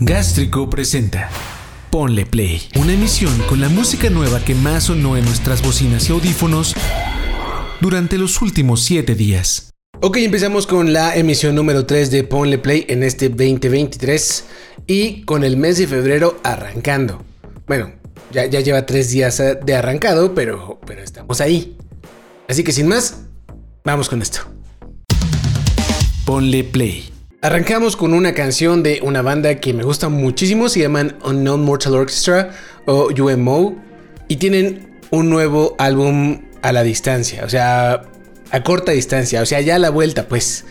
Gástrico presenta Ponle Play, una emisión con la música nueva que más sonó en nuestras bocinas y audífonos durante los últimos 7 días. Ok, empezamos con la emisión número 3 de Ponle Play en este 2023 y con el mes de febrero arrancando. Bueno, ya, ya lleva 3 días eh, de arrancado, pero, pero estamos ahí. Así que sin más, vamos con esto. Ponle Play. Arrancamos con una canción de una banda que me gusta muchísimo, se llaman Unknown Mortal Orchestra o UMO y tienen un nuevo álbum a la distancia, o sea, a corta distancia, o sea, ya a la vuelta, pues.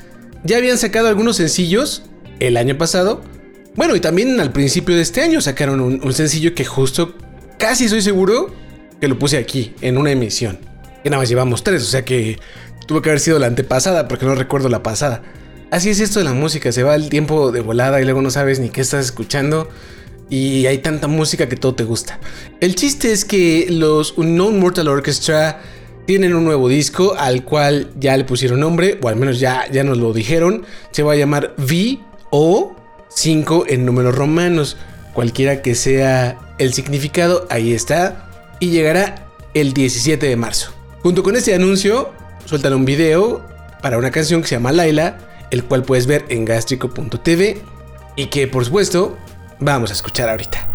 Ya habían sacado algunos sencillos el año pasado. Bueno, y también al principio de este año sacaron un, sencillo que justo, casi estoy seguro que lo puse aquí, en una emisión. Que nada más llevamos tres, o sea que tuvo que haber sido la antepasada, porque no recuerdo la pasada. Así es esto de la música, se va el tiempo de volada y luego no sabes ni qué estás escuchando y hay tanta música que todo te gusta. El chiste es que los Unknown Mortal Orchestra tienen un nuevo disco al cual ya le pusieron nombre, o al menos ya, ya nos lo dijeron. Se va a llamar V o 5 en números romanos. Cualquiera que sea el significado, ahí está. Y llegará el 17 de marzo. Junto con este anuncio, sueltan un video para una canción que se llama Laila el cual puedes ver en gastrico.tv y que por supuesto vamos a escuchar ahorita.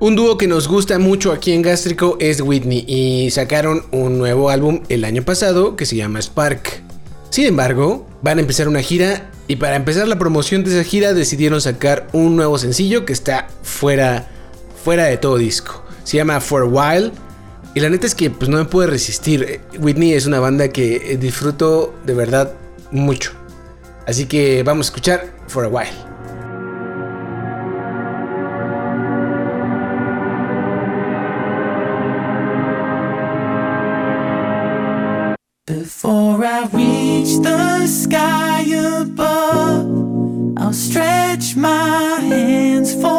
Un dúo que nos gusta mucho aquí en Gástrico es Whitney y sacaron un nuevo álbum el año pasado que se llama Spark. Sin embargo, van a empezar una gira y para empezar la promoción de esa gira decidieron sacar un nuevo sencillo que está fuera, fuera de todo disco. Se llama For a While y la neta es que pues no me pude resistir. Whitney es una banda que disfruto de verdad mucho. Así que vamos a escuchar For a While. I reach the sky above, I'll stretch my hands forever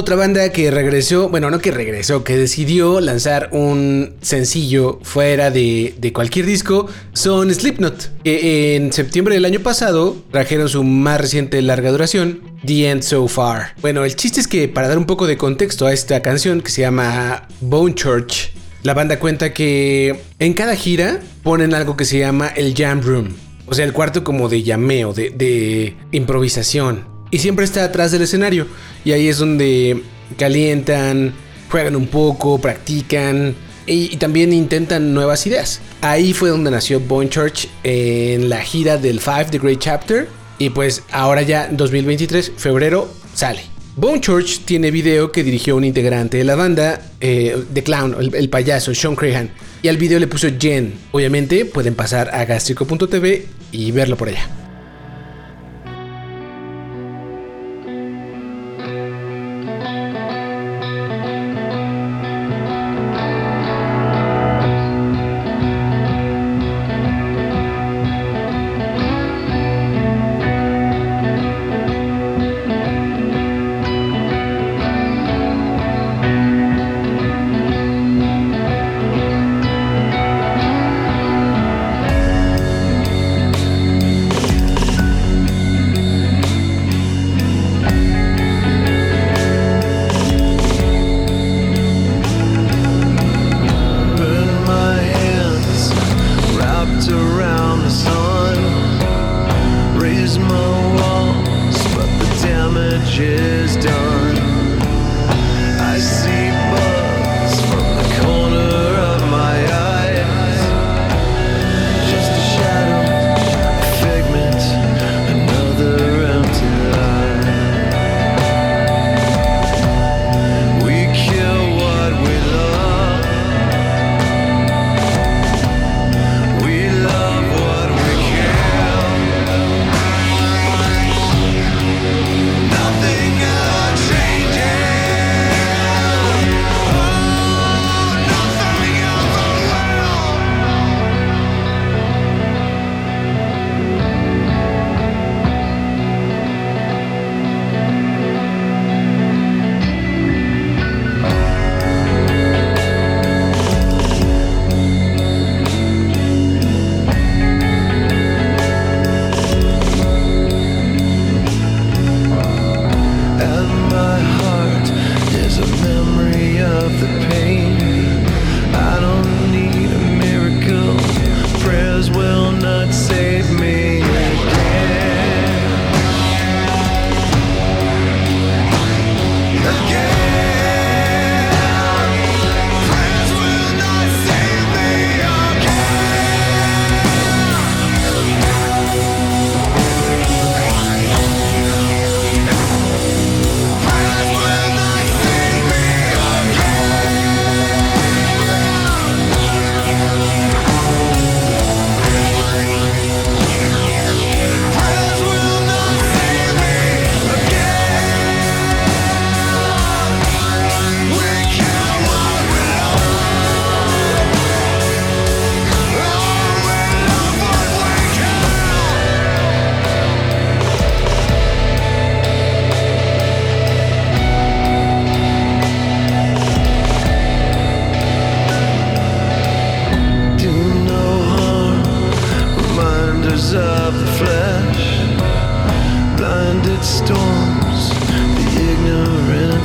Otra banda que regresó, bueno, no que regresó, que decidió lanzar un sencillo fuera de, cualquier disco, son Slipknot. Que en septiembre del año pasado trajeron su más reciente larga duración, The End So Far. Bueno, el chiste es que para dar un poco de contexto a esta canción que se llama Bone Church, la banda cuenta que en cada gira ponen algo que se llama el Jam Room. O sea, el cuarto como de llameo, de improvisación. Y siempre está atrás del escenario. Y ahí es donde calientan, juegan un poco, practican y, también intentan nuevas ideas. Ahí fue donde nació Bone Church en la gira del Five The Great Chapter. Y pues ahora ya 2023, febrero, sale. Bone Church tiene video que dirigió un integrante de la banda, eh, The Clown, el, el, payaso, Sean Crahan. Y al video le puso Jen. Obviamente pueden pasar a gastrico.tv y verlo por allá.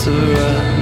to run.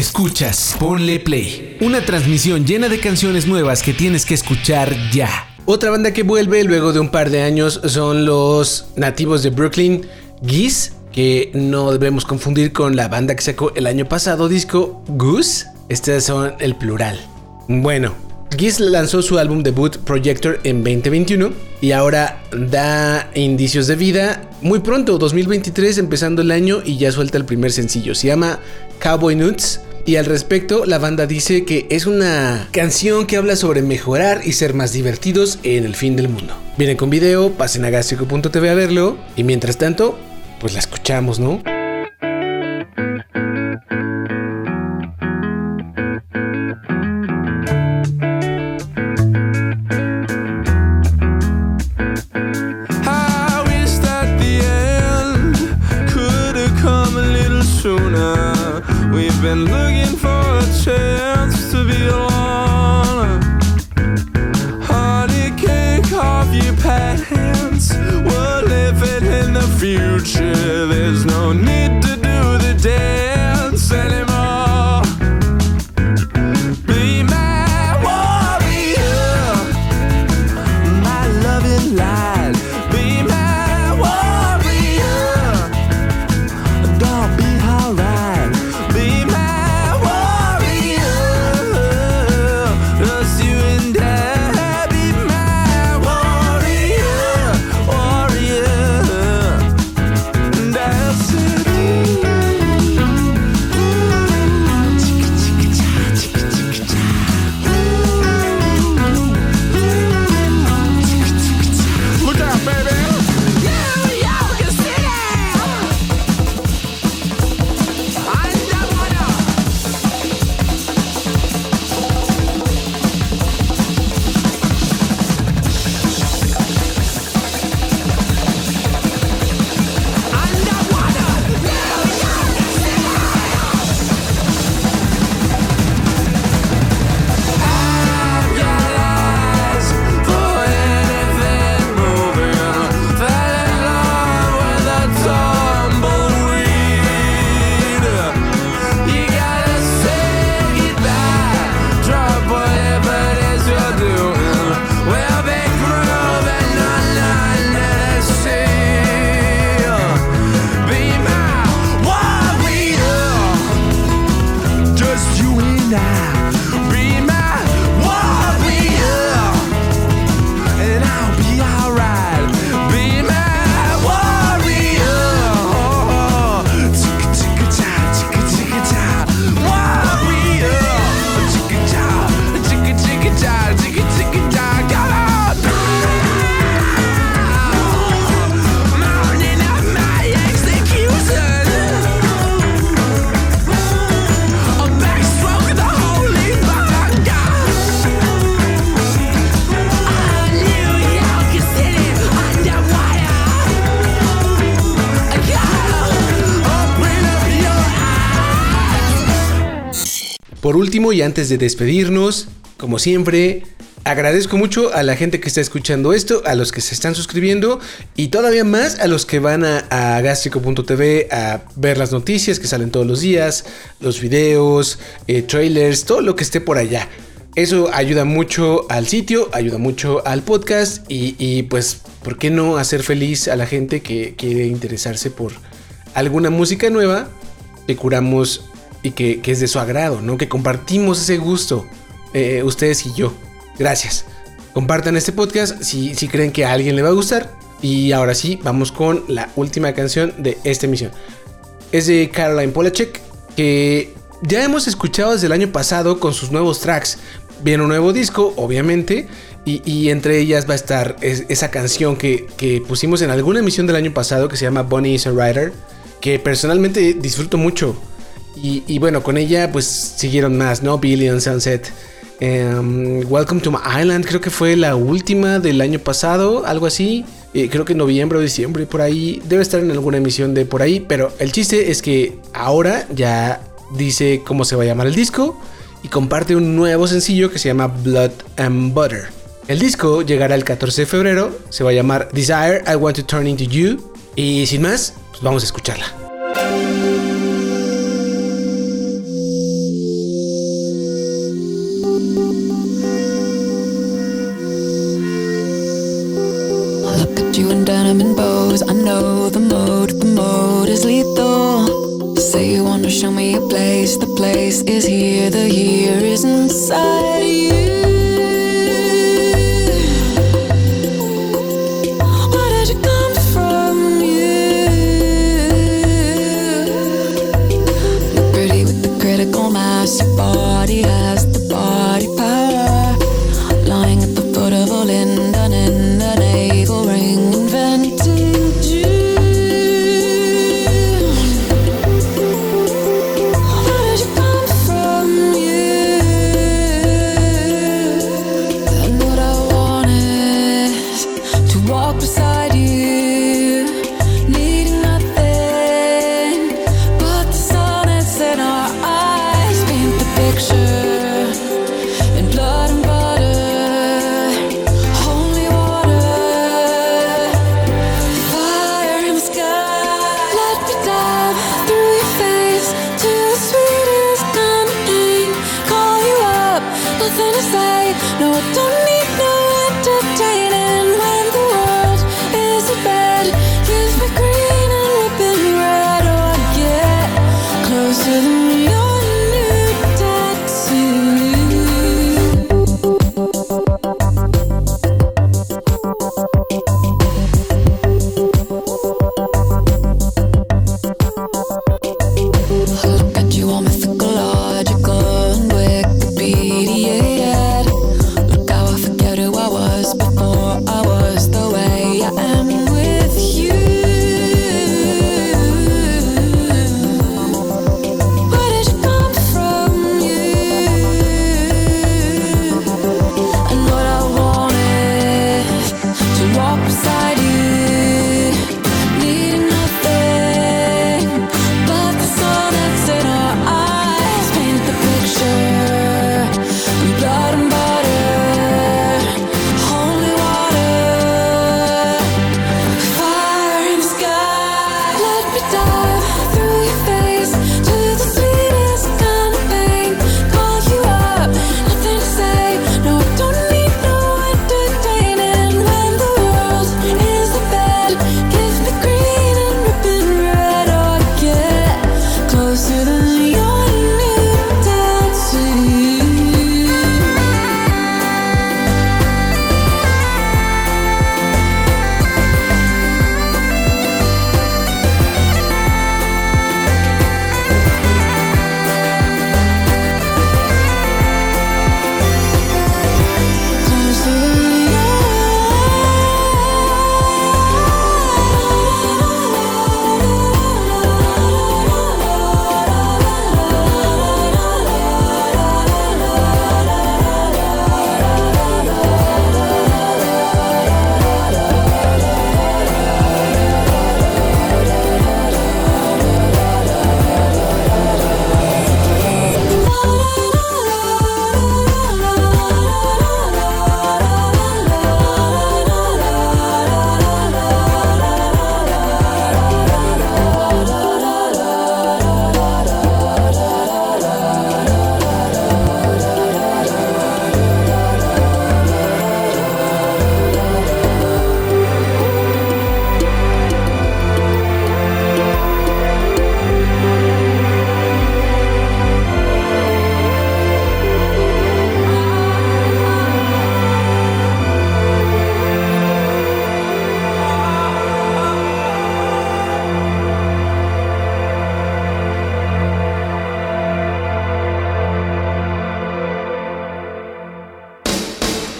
Escuchas Ponle Play, una transmisión llena de canciones nuevas que tienes que escuchar ya. Otra banda que vuelve luego de un par de años son los nativos de Brooklyn, Geese, que no debemos confundir con la banda que sacó el año pasado disco Goose. Estas son el plural. Bueno, Giz lanzó su álbum debut Projector en 2021 y ahora da indicios de vida muy pronto, 2023, empezando el año y ya suelta el primer sencillo. Se llama Cowboy Nuts y al respecto, la banda dice que es una canción que habla sobre mejorar y ser más divertidos en el fin del mundo. Viene con video, pasen a gastrico.tv a verlo y mientras tanto, pues la escuchamos, ¿no? There's no need to do the dance you y antes de despedirnos, como siempre, agradezco mucho a la gente que está escuchando esto, a los que se están suscribiendo y todavía más a los que van a, a gastrico.tv a ver las noticias que salen todos los días, los videos, eh, trailers, todo lo que esté por allá. Eso ayuda mucho al sitio, ayuda mucho al podcast y, y, pues, ¿por qué no hacer feliz a la gente que quiere interesarse por alguna música nueva que curamos y que, que es de su agrado, ¿no? Que compartimos ese gusto, eh, ustedes y yo. Gracias. Compartan este podcast si, si creen que a alguien le va a gustar. Y ahora sí, vamos con la última canción de esta emisión. Es de Caroline Polachek, que ya hemos escuchado desde el año pasado con sus nuevos tracks. Viene un nuevo disco, obviamente, y, y entre ellas va a estar es- esa canción que, que pusimos en alguna emisión del año pasado que se llama Bonnie is a Rider, que personalmente disfruto mucho. Y, bueno, con ella pues siguieron más, ¿no? Billion Sunset. em, Welcome to my Island, creo que fue la última del año pasado, algo así. Eh, creo que en noviembre o diciembre, por ahí. Debe estar en alguna emisión de por ahí. Pero el chiste es que ahora ya dice cómo se va a llamar el disco. Y comparte un nuevo sencillo que se llama Blood and Butter. El disco llegará el 14 de febrero. Se va a llamar Desire, I Want to Turn Into You. Y sin más, pues vamos a escucharla. diamond bows. I know the mode, the mode is lethal. Say you wanna show me a place, the place is here, the here is inside you.